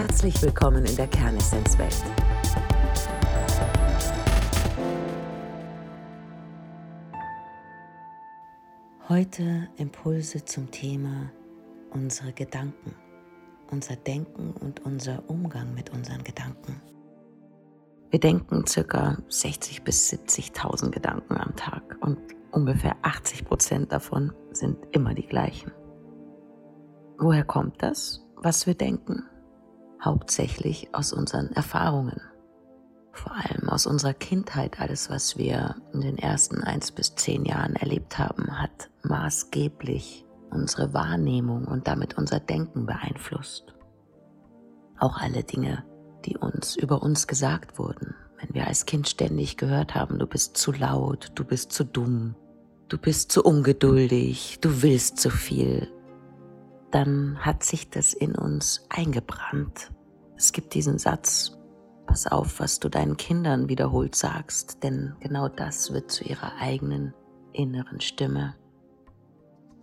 Herzlich willkommen in der Kernessenzwelt. Heute Impulse zum Thema unsere Gedanken, unser Denken und unser Umgang mit unseren Gedanken. Wir denken ca. 60.000 bis 70.000 Gedanken am Tag und ungefähr 80 Prozent davon sind immer die gleichen. Woher kommt das, was wir denken? Hauptsächlich aus unseren Erfahrungen. Vor allem aus unserer Kindheit. Alles, was wir in den ersten eins bis zehn Jahren erlebt haben, hat maßgeblich unsere Wahrnehmung und damit unser Denken beeinflusst. Auch alle Dinge, die uns über uns gesagt wurden. Wenn wir als Kind ständig gehört haben, du bist zu laut, du bist zu dumm, du bist zu ungeduldig, du willst zu viel, dann hat sich das in uns eingebrannt. Es gibt diesen Satz, pass auf, was du deinen Kindern wiederholt sagst, denn genau das wird zu ihrer eigenen inneren Stimme.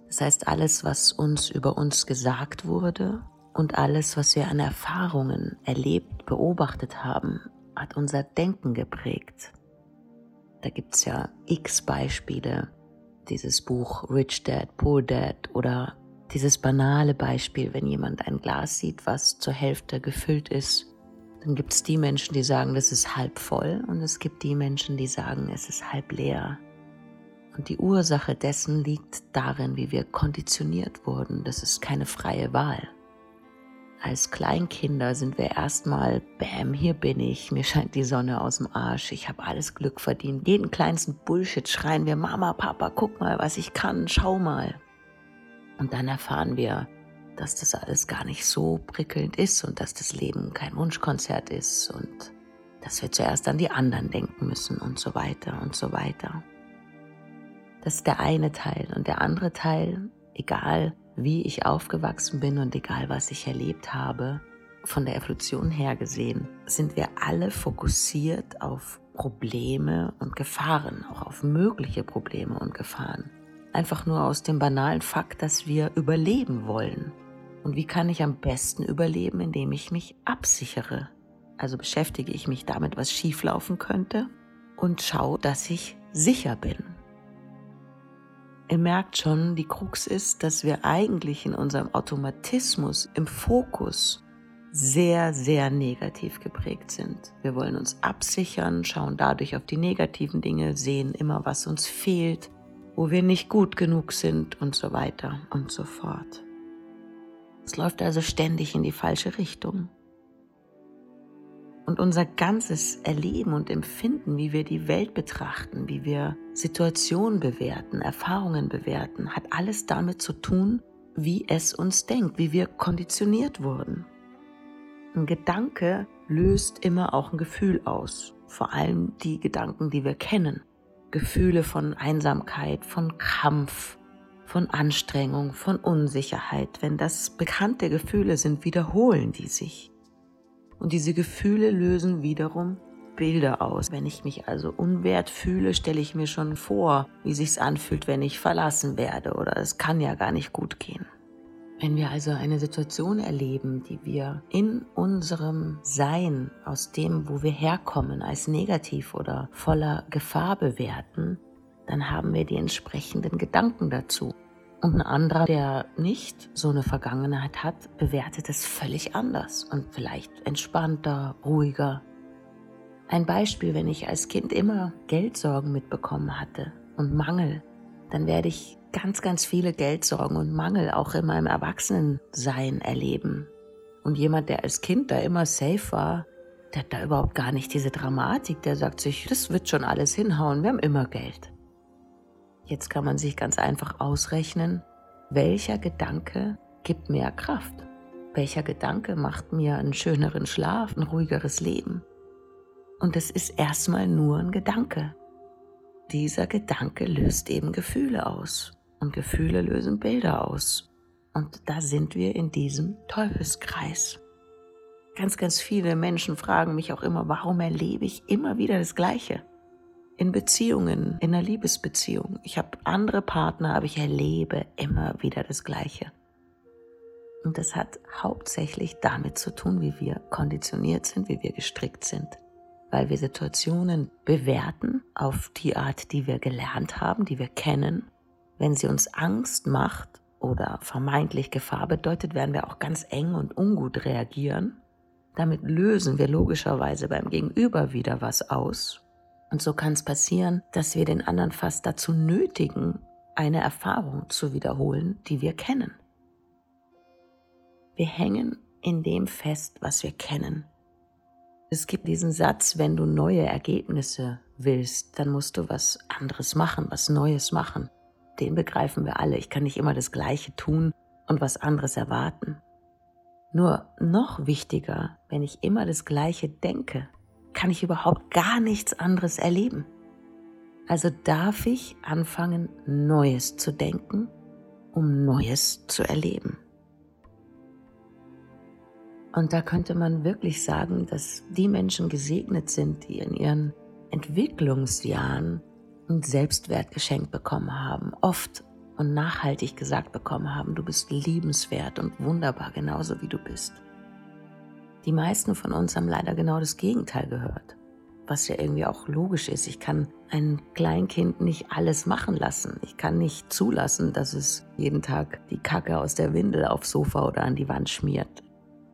Das heißt, alles, was uns über uns gesagt wurde und alles, was wir an Erfahrungen erlebt, beobachtet haben, hat unser Denken geprägt. Da gibt es ja x Beispiele. Dieses Buch Rich Dad, Poor Dad oder dieses banale Beispiel, wenn jemand ein Glas sieht, was zur Hälfte gefüllt ist, dann gibt es die Menschen, die sagen, das ist halb voll und es gibt die Menschen, die sagen, es ist halb leer. Und die Ursache dessen liegt darin, wie wir konditioniert wurden. Das ist keine freie Wahl. Als Kleinkinder sind wir erstmal, bäm, hier bin ich, mir scheint die Sonne aus dem Arsch, ich habe alles Glück verdient. Jeden kleinsten Bullshit schreien wir, Mama, Papa, guck mal, was ich kann, schau mal. Und dann erfahren wir, dass das alles gar nicht so prickelnd ist und dass das Leben kein Wunschkonzert ist und dass wir zuerst an die anderen denken müssen und so weiter und so weiter. Das ist der eine Teil. Und der andere Teil, egal wie ich aufgewachsen bin und egal was ich erlebt habe, von der Evolution her gesehen, sind wir alle fokussiert auf Probleme und Gefahren, auch auf mögliche Probleme und Gefahren. Einfach nur aus dem banalen Fakt, dass wir überleben wollen. Und wie kann ich am besten überleben, indem ich mich absichere? Also beschäftige ich mich damit, was schieflaufen könnte und schaue, dass ich sicher bin. Ihr merkt schon, die Krux ist, dass wir eigentlich in unserem Automatismus im Fokus sehr, sehr negativ geprägt sind. Wir wollen uns absichern, schauen dadurch auf die negativen Dinge, sehen immer, was uns fehlt, wo wir nicht gut genug sind und so weiter und so fort. Es läuft also ständig in die falsche Richtung. Und unser ganzes Erleben und Empfinden, wie wir die Welt betrachten, wie wir Situationen bewerten, Erfahrungen bewerten, hat alles damit zu tun, wie es uns denkt, wie wir konditioniert wurden. Ein Gedanke löst immer auch ein Gefühl aus, vor allem die Gedanken, die wir kennen. Gefühle von Einsamkeit, von Kampf, von Anstrengung, von Unsicherheit. Wenn das bekannte Gefühle sind, wiederholen die sich. Und diese Gefühle lösen wiederum Bilder aus. Wenn ich mich also unwert fühle, stelle ich mir schon vor, wie sich's anfühlt, wenn ich verlassen werde oder es kann ja gar nicht gut gehen. Wenn wir also eine Situation erleben, die wir in unserem Sein, aus dem, wo wir herkommen, als negativ oder voller Gefahr bewerten, dann haben wir die entsprechenden Gedanken dazu. Und ein anderer, der nicht so eine Vergangenheit hat, bewertet es völlig anders und vielleicht entspannter, ruhiger. Ein Beispiel, wenn ich als Kind immer Geldsorgen mitbekommen hatte und Mangel, dann werde ich ganz, ganz viele Geldsorgen und Mangel auch in meinem Erwachsenensein erleben. Und jemand, der als Kind da immer safe war, der hat da überhaupt gar nicht diese Dramatik. Der sagt sich, das wird schon alles hinhauen, wir haben immer Geld. Jetzt kann man sich ganz einfach ausrechnen, welcher Gedanke gibt mehr Kraft? Welcher Gedanke macht mir einen schöneren Schlaf, ein ruhigeres Leben? Und es ist erstmal nur ein Gedanke. Dieser Gedanke löst eben Gefühle aus. Und Gefühle lösen Bilder aus. Und da sind wir in diesem Teufelskreis. Ganz, ganz viele Menschen fragen mich auch immer, warum erlebe ich immer wieder das Gleiche? In Beziehungen, in einer Liebesbeziehung. Ich habe andere Partner, aber ich erlebe immer wieder das Gleiche. Und das hat hauptsächlich damit zu tun, wie wir konditioniert sind, wie wir gestrickt sind. Weil wir Situationen bewerten auf die Art, die wir gelernt haben, die wir kennen. Wenn sie uns Angst macht oder vermeintlich Gefahr bedeutet, werden wir auch ganz eng und ungut reagieren. Damit lösen wir logischerweise beim Gegenüber wieder was aus. Und so kann es passieren, dass wir den anderen fast dazu nötigen, eine Erfahrung zu wiederholen, die wir kennen. Wir hängen in dem fest, was wir kennen. Es gibt diesen Satz, wenn du neue Ergebnisse willst, dann musst du was anderes machen, was Neues machen. Den begreifen wir alle. Ich kann nicht immer das Gleiche tun und was anderes erwarten. Nur noch wichtiger, wenn ich immer das Gleiche denke, kann ich überhaupt gar nichts anderes erleben. Also darf ich anfangen, Neues zu denken, um Neues zu erleben. Und da könnte man wirklich sagen, dass die Menschen gesegnet sind, die in ihren Entwicklungsjahren ein Selbstwert geschenkt bekommen haben, oft und nachhaltig gesagt bekommen haben, du bist liebenswert und wunderbar, genauso wie du bist. Die meisten von uns haben leider genau das Gegenteil gehört, was ja irgendwie auch logisch ist. Ich kann ein Kleinkind nicht alles machen lassen. Ich kann nicht zulassen, dass es jeden Tag die Kacke aus der Windel aufs Sofa oder an die Wand schmiert.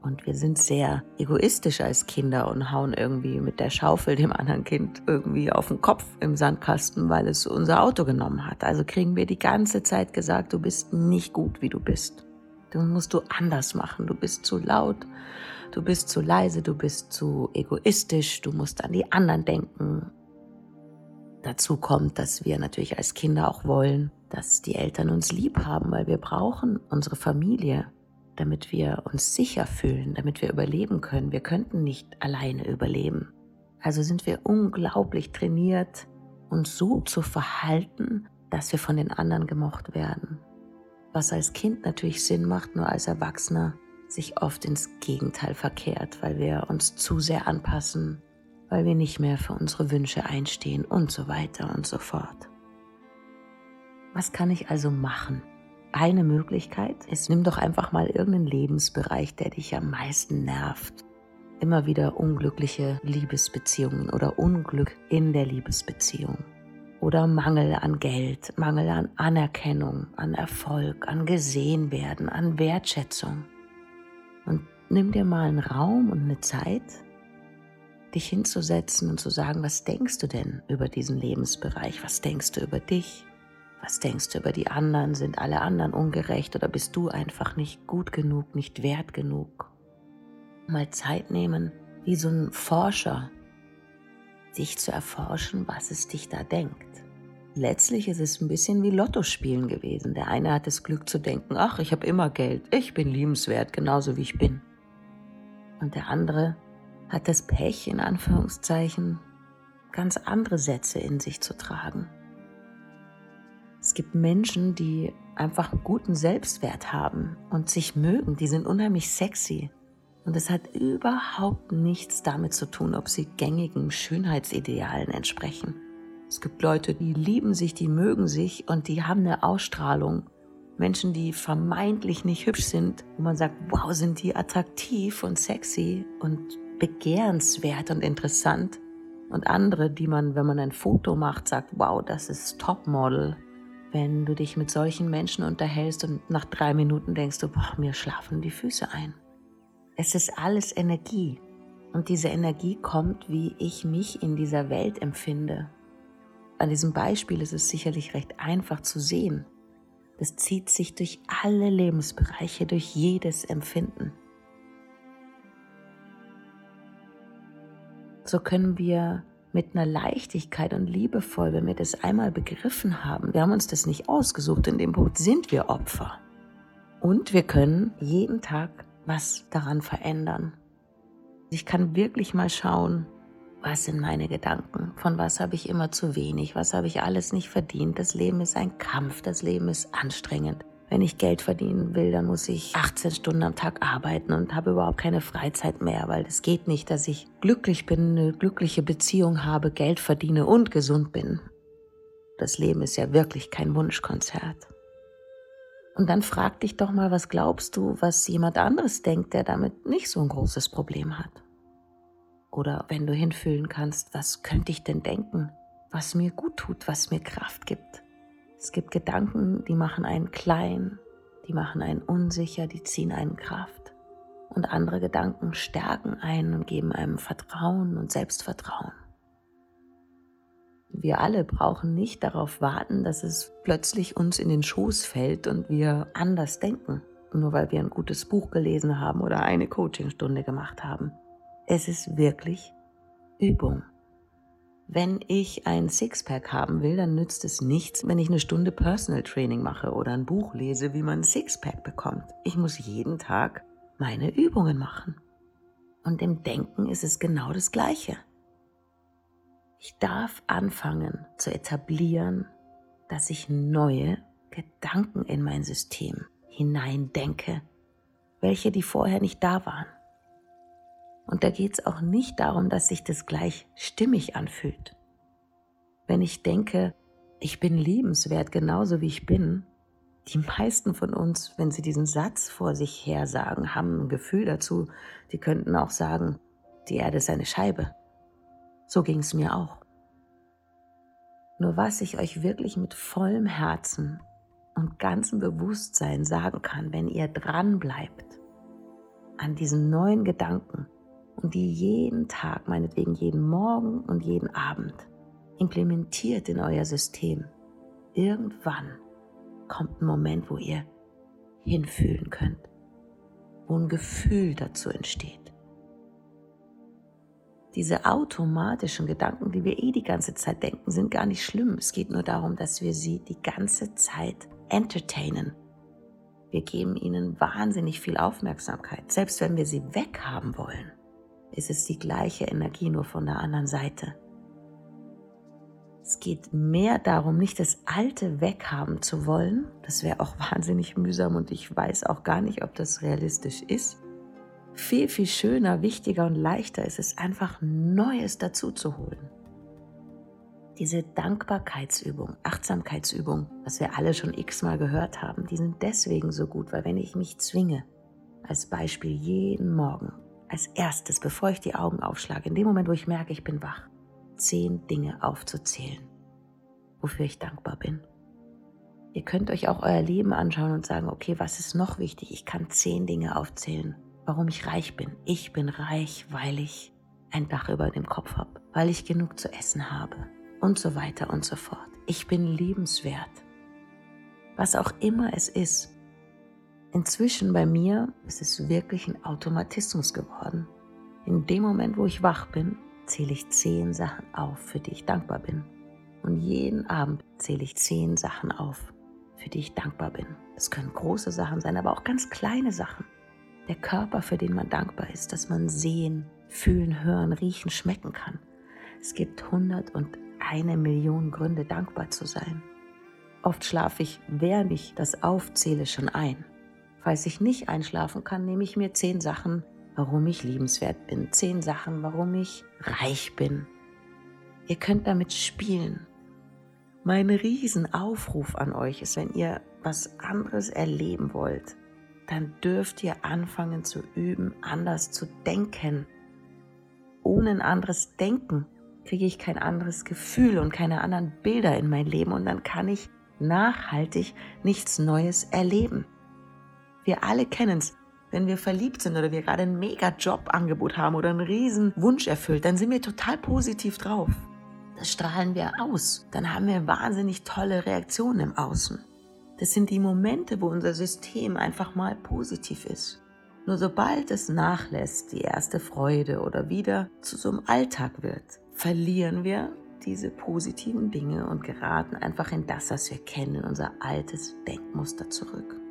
Und wir sind sehr egoistisch als Kinder und hauen irgendwie mit der Schaufel dem anderen Kind irgendwie auf den Kopf im Sandkasten, weil es unser Auto genommen hat. Also kriegen wir die ganze Zeit gesagt, du bist nicht gut, wie du bist. Du musst du anders machen. Du bist zu laut, du bist zu leise, du bist zu egoistisch, du musst an die anderen denken. Dazu kommt, dass wir natürlich als Kinder auch wollen, dass die Eltern uns lieb haben, weil wir brauchen unsere Familie damit wir uns sicher fühlen, damit wir überleben können. Wir könnten nicht alleine überleben. Also sind wir unglaublich trainiert, uns so zu verhalten, dass wir von den anderen gemocht werden. Was als Kind natürlich Sinn macht, nur als Erwachsener sich oft ins Gegenteil verkehrt, weil wir uns zu sehr anpassen, weil wir nicht mehr für unsere Wünsche einstehen und so weiter und so fort. Was kann ich also machen? Eine Möglichkeit ist, nimm doch einfach mal irgendeinen Lebensbereich, der dich am meisten nervt. Immer wieder unglückliche Liebesbeziehungen oder Unglück in der Liebesbeziehung. Oder Mangel an Geld, Mangel an Anerkennung, an Erfolg, an Gesehenwerden, an Wertschätzung. Und nimm dir mal einen Raum und eine Zeit, dich hinzusetzen und zu sagen, was denkst du denn über diesen Lebensbereich? Was denkst du über dich? Was denkst du über die anderen? Sind alle anderen ungerecht oder bist du einfach nicht gut genug, nicht wert genug? Mal Zeit nehmen, wie so ein Forscher, dich zu erforschen, was es dich da denkt. Letztlich ist es ein bisschen wie Lottospielen gewesen. Der eine hat das Glück zu denken, ach, ich habe immer Geld, ich bin liebenswert, genauso wie ich bin. Und der andere hat das Pech, in Anführungszeichen, ganz andere Sätze in sich zu tragen. Es gibt Menschen, die einfach einen guten Selbstwert haben und sich mögen. Die sind unheimlich sexy. Und es hat überhaupt nichts damit zu tun, ob sie gängigen Schönheitsidealen entsprechen. Es gibt Leute, die lieben sich, die mögen sich und die haben eine Ausstrahlung. Menschen, die vermeintlich nicht hübsch sind, wo man sagt, wow, sind die attraktiv und sexy und begehrenswert und interessant. Und andere, die man, wenn man ein Foto macht, sagt, wow, das ist Topmodel wenn du dich mit solchen Menschen unterhältst und nach drei Minuten denkst du, boah, mir schlafen die Füße ein. Es ist alles Energie. Und diese Energie kommt, wie ich mich in dieser Welt empfinde. An diesem Beispiel ist es sicherlich recht einfach zu sehen. Das zieht sich durch alle Lebensbereiche, durch jedes Empfinden. So können wir mit einer Leichtigkeit und liebevoll, wenn wir das einmal begriffen haben. Wir haben uns das nicht ausgesucht, in dem Punkt sind wir Opfer. Und wir können jeden Tag was daran verändern. Ich kann wirklich mal schauen, was sind meine Gedanken? Von was habe ich immer zu wenig? Was habe ich alles nicht verdient? Das Leben ist ein Kampf, das Leben ist anstrengend. Wenn ich Geld verdienen will, dann muss ich 18 Stunden am Tag arbeiten und habe überhaupt keine Freizeit mehr, weil es geht nicht, dass ich glücklich bin, eine glückliche Beziehung habe, Geld verdiene und gesund bin. Das Leben ist ja wirklich kein Wunschkonzert. Und dann frag dich doch mal, was glaubst du, was jemand anderes denkt, der damit nicht so ein großes Problem hat? Oder wenn du hinfühlen kannst, was könnte ich denn denken, was mir gut tut, was mir Kraft gibt? Es gibt Gedanken, die machen einen klein, die machen einen unsicher, die ziehen einen Kraft. Und andere Gedanken stärken einen und geben einem Vertrauen und Selbstvertrauen. Wir alle brauchen nicht darauf warten, dass es plötzlich uns in den Schoß fällt und wir anders denken, nur weil wir ein gutes Buch gelesen haben oder eine Coachingstunde gemacht haben. Es ist wirklich Übung. Wenn ich ein Sixpack haben will, dann nützt es nichts, wenn ich eine Stunde Personal Training mache oder ein Buch lese, wie man ein Sixpack bekommt. Ich muss jeden Tag meine Übungen machen. Und im Denken ist es genau das Gleiche. Ich darf anfangen zu etablieren, dass ich neue Gedanken in mein System hineindenke, welche die vorher nicht da waren. Und da geht es auch nicht darum, dass sich das gleich stimmig anfühlt. Wenn ich denke, ich bin liebenswert genauso wie ich bin, die meisten von uns, wenn sie diesen Satz vor sich her sagen, haben ein Gefühl dazu, die könnten auch sagen, die Erde ist eine Scheibe. So ging es mir auch. Nur was ich euch wirklich mit vollem Herzen und ganzem Bewusstsein sagen kann, wenn ihr dran bleibt an diesen neuen Gedanken und die jeden Tag, meinetwegen jeden Morgen und jeden Abend implementiert in euer System, irgendwann kommt ein Moment, wo ihr hinfühlen könnt, wo ein Gefühl dazu entsteht diese automatischen Gedanken, die wir eh die ganze Zeit denken, sind gar nicht schlimm. Es geht nur darum, dass wir sie die ganze Zeit entertainen. Wir geben ihnen wahnsinnig viel Aufmerksamkeit. Selbst wenn wir sie weghaben wollen, ist es die gleiche Energie nur von der anderen Seite. Es geht mehr darum, nicht das Alte weghaben zu wollen. Das wäre auch wahnsinnig mühsam und ich weiß auch gar nicht, ob das realistisch ist viel, viel schöner, wichtiger und leichter ist es einfach Neues dazu zu holen. Diese Dankbarkeitsübung, Achtsamkeitsübung, was wir alle schon x-mal gehört haben, die sind deswegen so gut, weil wenn ich mich zwinge, als Beispiel jeden Morgen, als erstes, bevor ich die Augen aufschlage, in dem Moment, wo ich merke, ich bin wach, zehn Dinge aufzuzählen, wofür ich dankbar bin. Ihr könnt euch auch euer Leben anschauen und sagen, okay, was ist noch wichtig? Ich kann zehn Dinge aufzählen, warum ich reich bin. Ich bin reich, weil ich ein Dach über dem Kopf habe, weil ich genug zu essen habe und so weiter und so fort. Ich bin liebenswert. Was auch immer es ist. Inzwischen bei mir ist es wirklich ein Automatismus geworden. In dem Moment, wo ich wach bin, zähle ich zehn Sachen auf, für die ich dankbar bin. Und jeden Abend zähle ich zehn Sachen auf, für die ich dankbar bin. Es können große Sachen sein, aber auch ganz kleine Sachen der Körper, für den man dankbar ist, dass man sehen, fühlen, hören, riechen, schmecken kann. Es gibt hundert und eine Million Gründe, dankbar zu sein. Oft schlafe ich, während ich das aufzähle, schon ein. Falls ich nicht einschlafen kann, nehme ich mir zehn Sachen, warum ich liebenswert bin, zehn Sachen, warum ich reich bin. Ihr könnt damit spielen. Mein Riesenaufruf an euch ist, wenn ihr was anderes erleben wollt, dann dürft ihr anfangen zu üben, anders zu denken. Ohne ein anderes Denken kriege ich kein anderes Gefühl und keine anderen Bilder in mein Leben und dann kann ich nachhaltig nichts Neues erleben. Wir alle kennen es. Wenn wir verliebt sind oder wir gerade ein mega Jobangebot haben oder einen riesen Wunsch erfüllt, dann sind wir total positiv drauf. Das strahlen wir aus. Dann haben wir wahnsinnig tolle Reaktionen im Außen. Das sind die Momente, wo unser System einfach mal positiv ist. Nur sobald es nachlässt, die erste Freude oder wieder zu so einem Alltag wird, verlieren wir diese positiven Dinge und geraten einfach in das, was wir kennen, unser altes Denkmuster zurück.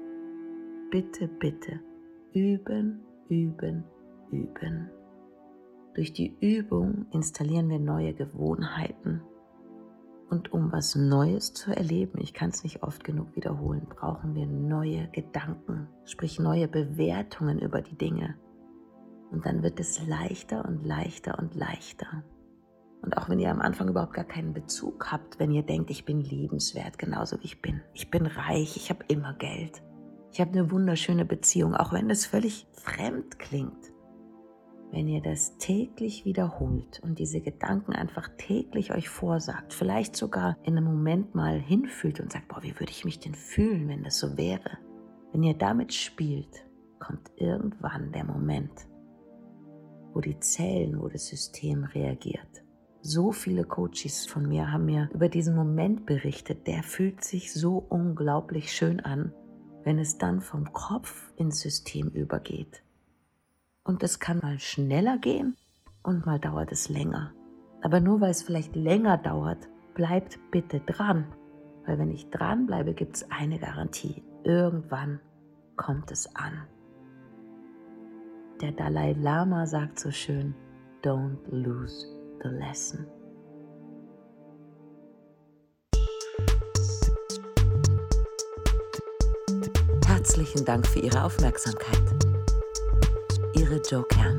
Bitte, bitte, üben, üben, üben. Durch die Übung installieren wir neue Gewohnheiten und um was Neues zu erleben, ich kann es nicht oft genug wiederholen, brauchen wir neue Gedanken, sprich neue Bewertungen über die Dinge. Und dann wird es leichter und leichter und leichter. Und auch wenn ihr am Anfang überhaupt gar keinen Bezug habt, wenn ihr denkt, ich bin liebenswert, genauso wie ich bin. Ich bin reich, ich habe immer Geld. Ich habe eine wunderschöne Beziehung, auch wenn es völlig fremd klingt. Wenn ihr das täglich wiederholt und diese Gedanken einfach täglich euch vorsagt, vielleicht sogar in einem Moment mal hinfühlt und sagt, boah, wie würde ich mich denn fühlen, wenn das so wäre? Wenn ihr damit spielt, kommt irgendwann der Moment, wo die Zellen, wo das System reagiert. So viele Coaches von mir haben mir über diesen Moment berichtet, der fühlt sich so unglaublich schön an, wenn es dann vom Kopf ins System übergeht. Und es kann mal schneller gehen und mal dauert es länger. Aber nur weil es vielleicht länger dauert, bleibt bitte dran. Weil wenn ich dran bleibe, gibt es eine Garantie. Irgendwann kommt es an. Der Dalai Lama sagt so schön, don't lose the lesson. Herzlichen Dank für Ihre Aufmerksamkeit. Ihre Joe Kern.